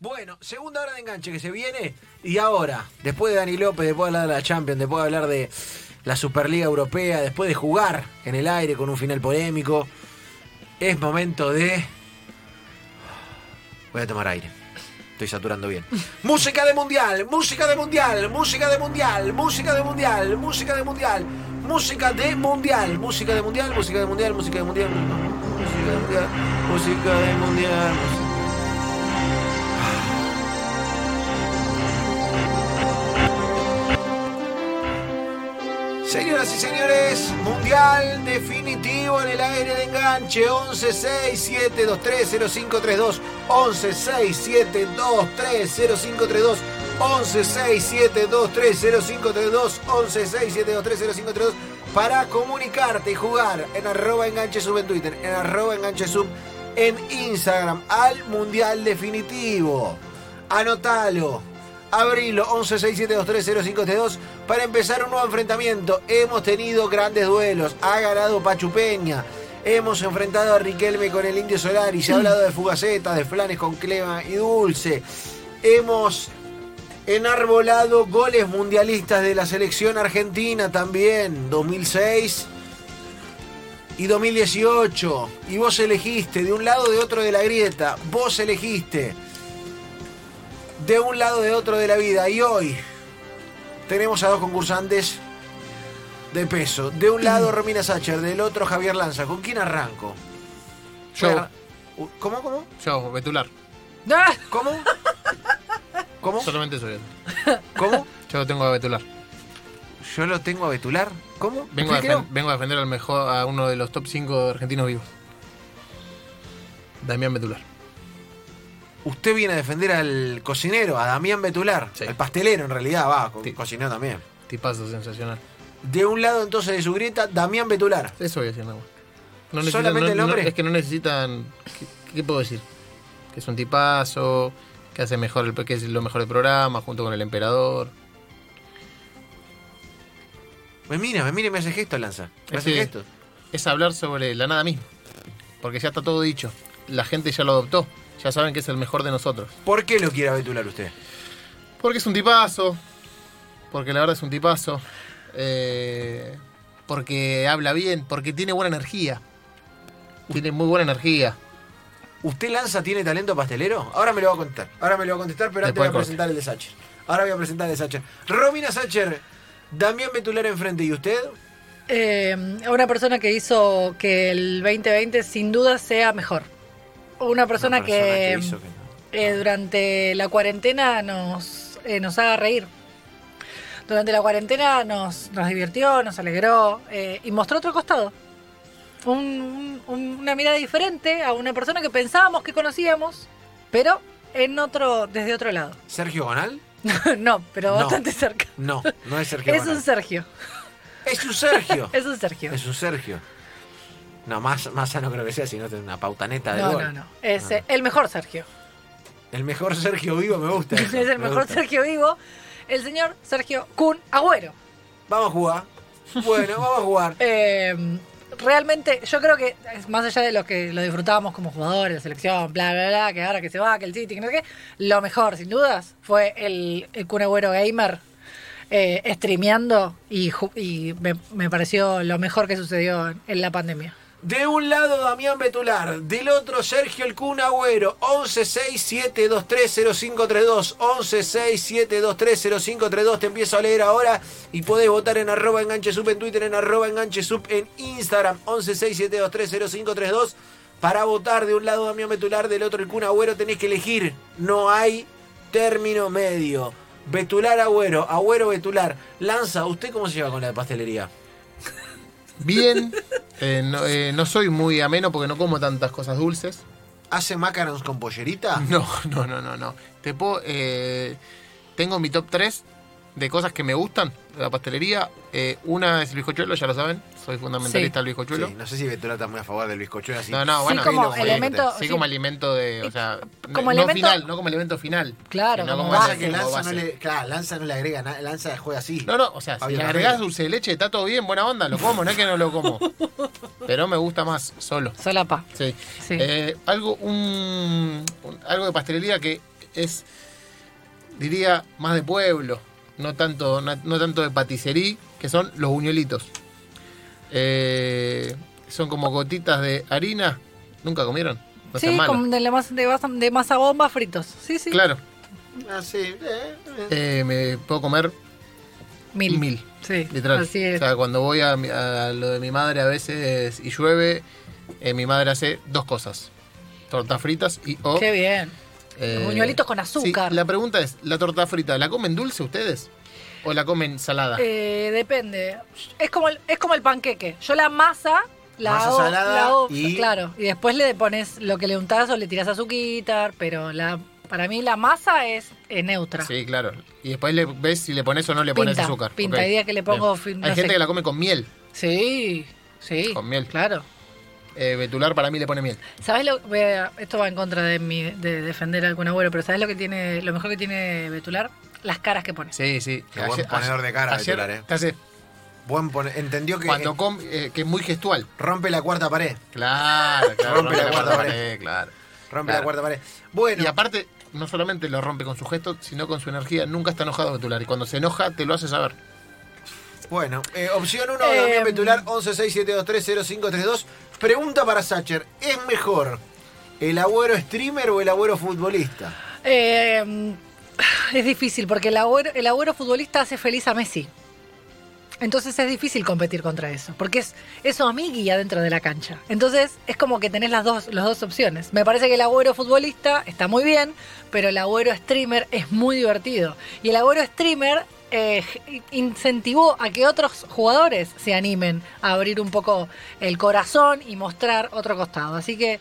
Bueno, segunda hora de enganche que se viene. Y ahora, después de Dani López, después de hablar de la Champions, después de hablar de la Superliga Europea, después de jugar en el aire con un final polémico, es momento de. Voy a tomar aire. Estoy saturando bien. música de mundial, música de mundial, música de mundial, música de mundial, música de mundial, música de mundial, música de mundial, música de mundial, música de mundial, música de mundial, música de mundial. Y señores, Mundial definitivo en el aire de enganche 1167230532 1167230532 1167230532 1167230532 para comunicarte y jugar en arroba enganche sub en Twitter, en arroba enganche sub en Instagram al Mundial definitivo. Anotalo Abrilo 1167230532 para empezar un nuevo enfrentamiento. Hemos tenido grandes duelos. Ha ganado Pachu Peña. Hemos enfrentado a Riquelme con el Indio Solari. Se ha hablado de Fugaceta, de Flanes con Clema y Dulce. Hemos enarbolado goles mundialistas de la selección argentina también. 2006 y 2018. Y vos elegiste de un lado de otro de la grieta. Vos elegiste de un lado de otro de la vida. Y hoy tenemos a dos concursantes de peso. De un lado Romina Sacher, del otro Javier Lanza. ¿Con quién arranco? Yo. ¿Cómo, cómo? Yo, Betular. ¿Cómo? ¿Cómo? Solamente soy él. ¿Cómo? Yo lo tengo a Betular. Yo lo tengo a Betular. ¿Cómo? Vengo a, defen- vengo a defender al mejor, a uno de los top 5 argentinos vivos. Damián Betular. Usted viene a defender al cocinero, a Damián Betular. Sí. Al pastelero, en realidad, va, co- cocinero también. Tipazo sensacional. De un lado entonces de su grieta, Damián Betular. Eso voy a decir, nada. No ¿Solamente no- el no- nombre? es que no necesitan. ¿qué, qué puedo decir? Que es un tipazo, que hace mejor el, que es lo mejor del programa, junto con el emperador. Me mira, me mira y me hace gesto, Lanza. Me hace Sí. gesto. Es hablar sobre la nada misma. Porque ya está todo dicho. La gente ya lo adoptó. Ya saben que es el mejor de nosotros. ¿Por qué lo quiere a Betular usted? Porque es un tipazo. Porque la verdad es un tipazo. eh, porque habla bien. Porque tiene buena energía. Tiene muy buena energía. ¿Usted Lanza tiene talento pastelero? Ahora me lo va a contar. Ahora me lo va a contestar, pero antes voy a corte. presentar el de Sacher. Ahora voy a presentar el de Sacher. Romina Sacher, Damián Betular enfrente. ¿Y usted? Eh, una persona que hizo que el 2020 sin duda sea mejor. Una persona, Una que, hizo que no. eh, durante la cuarentena nos, eh, nos haga reír. Durante la cuarentena nos, nos divirtió, nos alegró eh, y mostró otro costado. Un- un- una mirada diferente a una persona que pensábamos que conocíamos, pero en otro, desde otro lado. ¿Sergio Gonal? no, pero No. bastante cerca. No, no es Sergio Es un Sergio. Es un Sergio. Es un Sergio. Es un Sergio. No, más, más sano creo que sea, sino tener una pautaneta de No, gol. no, no. Es Ah. eh, el mejor Sergio. El mejor Sergio vivo me gusta. es el me mejor gusta. Sergio vivo. El señor Sergio Kun Agüero. Vamos a jugar. Bueno, vamos a jugar. Eh, realmente, yo creo que, es más allá de lo que lo disfrutábamos como jugadores, la selección, bla, bla, bla, que ahora que se va, que el City, que no sé qué, lo mejor, sin dudas, fue el, el Kun Agüero Gamer eh, streameando y, ju- y me, me pareció lo mejor que sucedió en, en la pandemia. De un lado Damián Betular, del otro Sergio El Kun Agüero, 1167230532, 1167230532, te empiezo a leer ahora y podés votar en arroba enganche sub en Twitter, en arroba enganche sub en Instagram, 1167230532, para votar de un lado Damián Betular, del otro El Agüero, tenés que elegir, no hay término medio. Betular Agüero, Agüero Betular. Lanza, ¿usted cómo se lleva con la pastelería? Bien. eh, no, eh, no soy muy ameno porque no como tantas cosas dulces. ¿Hace macarons con pollerita? No, no, no, no, no. Te puedo, eh, tengo mi top 3 de cosas que me gustan de la pastelería. Eh, una es el bizcochuelo, ya lo saben. Soy fundamentalista del bizcochuelo. Sí, no sé si Betular está muy a favor del bizcochuelo así. No, no, Sí, bueno. como sí, elemento. Sí, sí, como alimento de, o sea, Como no elemento- final, no como elemento final. Claro, sino como Pasa base. que como Lanza no le, claro, Lanza no le agrega nada, Lanza juega así. No, no, o sea, si le agregás dulce de leche, está todo bien, buena onda, lo como, no es que no lo como. Pero me gusta más solo. Solapa. Sí. Sí. Eh, algo, un, un- algo de pastelería que es, diría, más de pueblo, no tanto, no, no tanto de paticería, que son los buñuelitos. Eh, son como gotitas de harina. ¿Nunca comieron? No sí, como de, la masa, de, masa, de masa bomba fritos. Sí, sí. Claro, Ah, sí. eh, eh. eh, me puedo comer Mil. mil. Sí, Literal. así es. O sea, cuando voy a, mi- a lo de mi madre a veces y llueve, eh, mi madre hace dos cosas. Tortas fritas y o... Qué bien. Eh, buñuelitos con sí, azúcar. la pregunta es, ¿la torta frita la comen dulce ustedes? ¿O la comen salada? Eh, depende. Es como, el, es como el panqueque. Yo la masa la Masa hago, salada la hago- y- claro, y después le pones lo que le untás o le tirás azuquitar, pero la para mí la masa es eh, neutra. Sí, claro. Y después le ves si le pones o no le pones Pinta, azúcar. pinta. Hay días que le pongo no Hay gente que la come con miel. Sí, sí. Con miel. Claro. Eh, Betular para mí le pone miel. ¿Sabes lo esto va en contra de mi de defender a algún abuelo, pero ¿sabes lo que tiene lo mejor que tiene Betular? Las caras que pone. Sí, sí. Qué buen ponedor de cara, ayer Betular, eh. te hace- Buen pone- Entendió que cuando eh, com- eh, que es muy gestual. rompe la cuarta pared. Claro, claro. Rompe la cuarta pared. claro. Rompe Claro. la cuarta pared. Bueno, Y aparte, no solamente lo rompe con su gesto, sino con su energía. Nunca está enojado Betular. Y cuando se enoja, te lo hace saber. bueno. eh, opción 1, Eh, Damián Betular, 1167230532. Pregunta para Sacher. ¿Es mejor el agüero streamer o el agüero futbolista? Eh, es difícil porque el agüero, el futbolista hace feliz a Messi. Entonces es difícil competir contra eso, porque es, es su amiguilla dentro de la cancha. Entonces es como que tenés las dos, las dos opciones. Me parece que el agüero futbolista está muy bien, pero el agüero streamer es muy divertido. Y el agüero streamer eh, incentivó a que otros jugadores se animen a abrir un poco el corazón y mostrar otro costado. Así que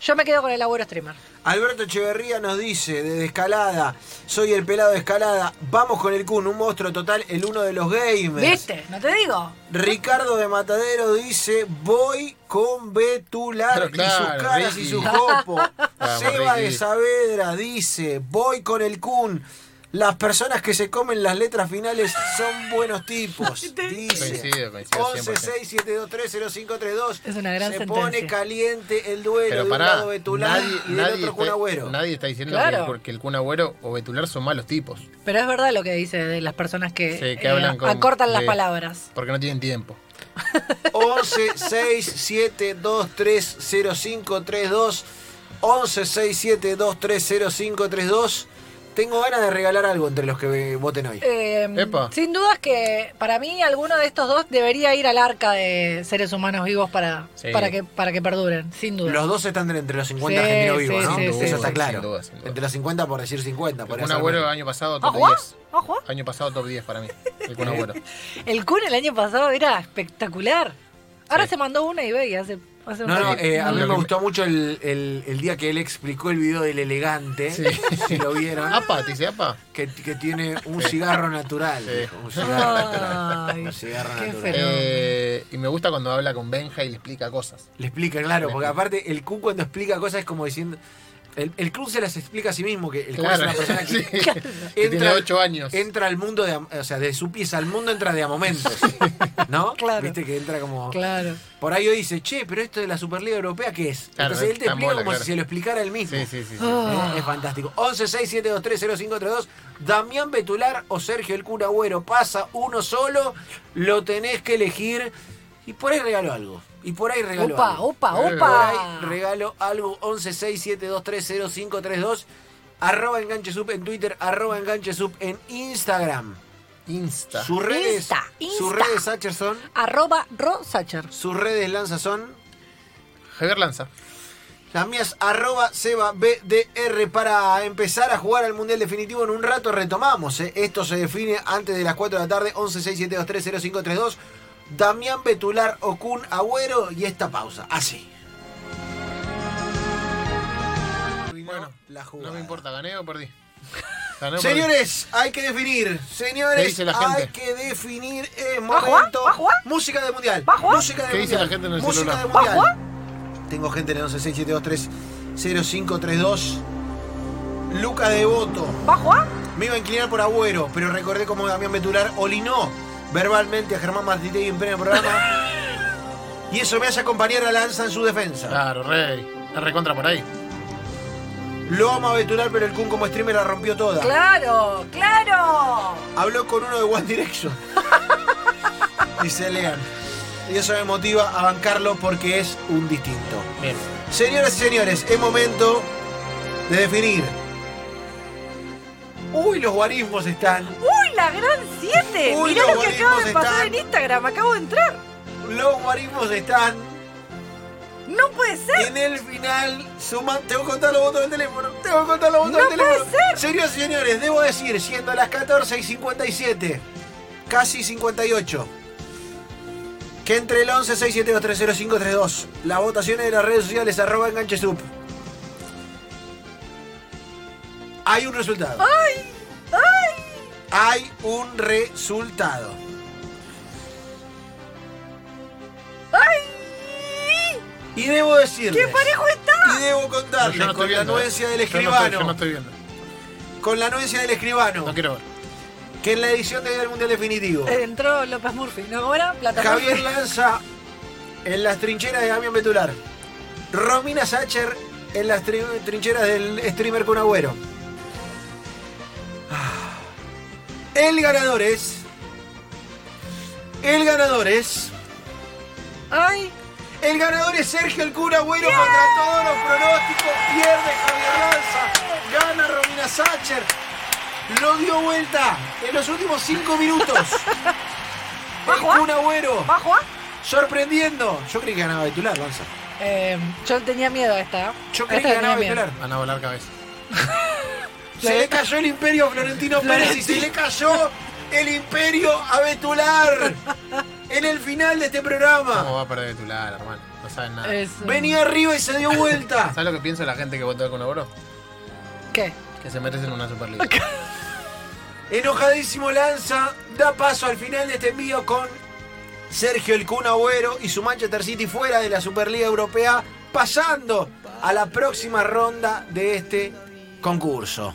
yo me quedo con el agüero streamer. Alberto Echeverría nos dice desde Escalada, soy el pelado de Escalada, vamos con el Kun, un monstruo total, el uno de los gamers. ¿Viste? ¿No te digo? Ricardo de Matadero dice, voy con Betular Pero y claro, sus caras Ricky. y sus copos. Vamos, Seba de. Saavedra dice, voy con el Kun. Las personas que se comen las letras finales son buenos tipos. Dice. Coincido, coincido 11 6 0532 Es una gran Se sentencia. pone caliente el duelo Pero de un pará, lado Betular nadie, y del nadie, otro Kun está, Agüero. nadie está diciendo Claro. que, el- que el Kun Agüero o Betular son malos tipos. Pero es verdad lo que dice de las personas que, Sí, que eh, hablan con- acortan las sí. palabras. Porque no tienen tiempo. 11 6 7 2 3 0 5 3 2 11 6 7 2 3 0 5 3 2 Tengo ganas de regalar algo entre los que voten hoy. Eh, Epa. sin dudas que para mí alguno de estos dos debería ir al arca de seres humanos vivos para, Sí. para, que, para que perduren, sin duda. Los dos están entre los 50 Sí, argentinos sí, vivos, ¿no? sí, Eso está claro. Sin duda, sin duda. Entre los 50 por decir 50. El podría Kun ser Agüero menos. año pasado top ¿Ojo? 10. ¿Ojo? Año pasado top 10 para mí. El Kun Agüero. El Kun el año pasado era espectacular. Ahora Sí. se mandó una y ve y hace, No, no, eh, a mí me gustó mucho el, el- el día que él explicó el video del elegante. Sí. Si lo vieron. Apa, te dice Apa. Que, que tiene un Sí. cigarro natural. Sí. Un cigarro natural. Un cigarro qué natural. Eh, y me gusta cuando habla con Benja y le explica cosas. Le explica, claro, Le porque explica. aparte el Q cuando explica cosas es como diciendo. El, el Club se las explica a sí mismo, que el Claro. es una persona que Sí. Que tiene 8 años. entra al mundo de, o sea, de su pieza al mundo entra de a momentos. ¿No? Claro. Viste que entra como. Claro. Por ahí hoy dice, che, pero esto de la Superliga Europea, ¿qué es? Claro, Entonces él te explica como claro. si se lo explicara él mismo. Sí, sí, sí. sí. Ah. Es, es fantástico. 11 6 7 2 3 0 5 3 2. Damián Betular o Sergio el Cura Agüero. Pasa uno solo. Lo tenés que elegir. Y por ahí regalo algo. Y por ahí regalo Opa, algo. opa, Eh, Por opa. ahí regalo algo. 11 6 7 2 3 0 5 3 2. Arroba enganche sub en Twitter. Arroba enganche sub en Instagram. Insta. Sus redes. Insta, Insta. Sus redes Sacher son. Arroba Rosacher. Sus redes Lanza son. Javier Lanza. Las mías, arroba Seba BDR para empezar a jugar al Mundial Definitivo en un rato. Retomamos, ¿eh? esto se define antes de las 4 de la tarde, 11 6 7 2 3 0 5 3 2. Damián Betular Okun Agüero y esta pausa, así. Bueno, la jugada. no me importa, gané o perdí. Gané o Señores, hay que definir. ¿Qué Señores, dice la hay que definir. Es ¿Va a jugar? momento. ¿Va a jugar? Música de mundial. ¿Va a jugar? Música de ¿Qué dice mundial. la gente en el Música celular? de ¿Va a mundial. jugar? Tengo gente en el 11 6 7 2 3 0 5 3 2. Lucas Devoto. ¿Va a jugar? Me iba a inclinar por Agüero, pero recordé como Damián Betular olinó verbalmente a Germán Martitegui en pleno programa. y eso me hace acompañar a Lanza en su defensa. Claro, rey. Es recontra por ahí. Lo vamos a vetular, pero el Kun como streamer la rompió toda. ¡Claro! ¡Claro! Habló con uno de One Direction. Dice Lean. Y eso me motiva a bancarlo porque es un distinto. Bien. Señoras y señores, es momento de definir. Uy, los guarismos están. ¡Uy, la gran 7! Uy, Mirá lo que acaba de pasar están- en Instagram, acabo de entrar. Los guarismos están No puede ser. en el final. Suman. Tengo que contar los votos del teléfono. Tengo que contar los votos No del teléfono. puede ser. Señoras y señores, debo decir, siendo las 14 y 57, casi 58. Que entre el 11 672 30532, las votaciones de las redes sociales arroba enganche sub. Hay un resultado. ¡Ay! ¡Ay! Hay un resultado. ¡Ay! Y debo decirles. ¡Qué parejo Y está! debo Yo contarles no con la viendo, ¿eh? anuencia del Yo no estoy- escribano. Yo no estoy viendo. Con la anuencia del escribano. No quiero ver. Que en la edición de Día del Mundial Definitivo. Entró López Murphy, ¿no? ¿Cómo era? Plata Javier. Lanza en las trincheras de Damián Betular. Romina Sacher en las tri- trincheras del streamer con Agüero. El ganador es. El ganador es. ¡Ay! El ganador es Sergio el Cura Agüero contra todos los pronósticos. Pierde Javier Lanza. Gana Romina Sacher. Lo dio vuelta en los últimos cinco minutos. El ¿Bajo A? Kun Agüero. ¿Bajo A? Sorprendiendo. Yo creí que ganaba Betular, Lanza. Eh, yo tenía miedo a esta. ¿eh? Yo creí esta que ganaba tenía miedo. Betular. Van a volar cabeza. Se le cayó el imperio a Florentino Pérez y se le cayó el imperio a Betular. En el final de este ¿Cómo programa. va a perder titular, hermano? No saben nada. Es, Venía arriba y se dio vuelta. ¿Sabes lo que piensa la gente que votó con Oro? ¿Qué? Que se merecen una Superliga. Enojadísimo Lanza da paso al final de este envío con Sergio el Kun Agüero y su Manchester City fuera de la Superliga Europea, pasando a la próxima ronda de este concurso.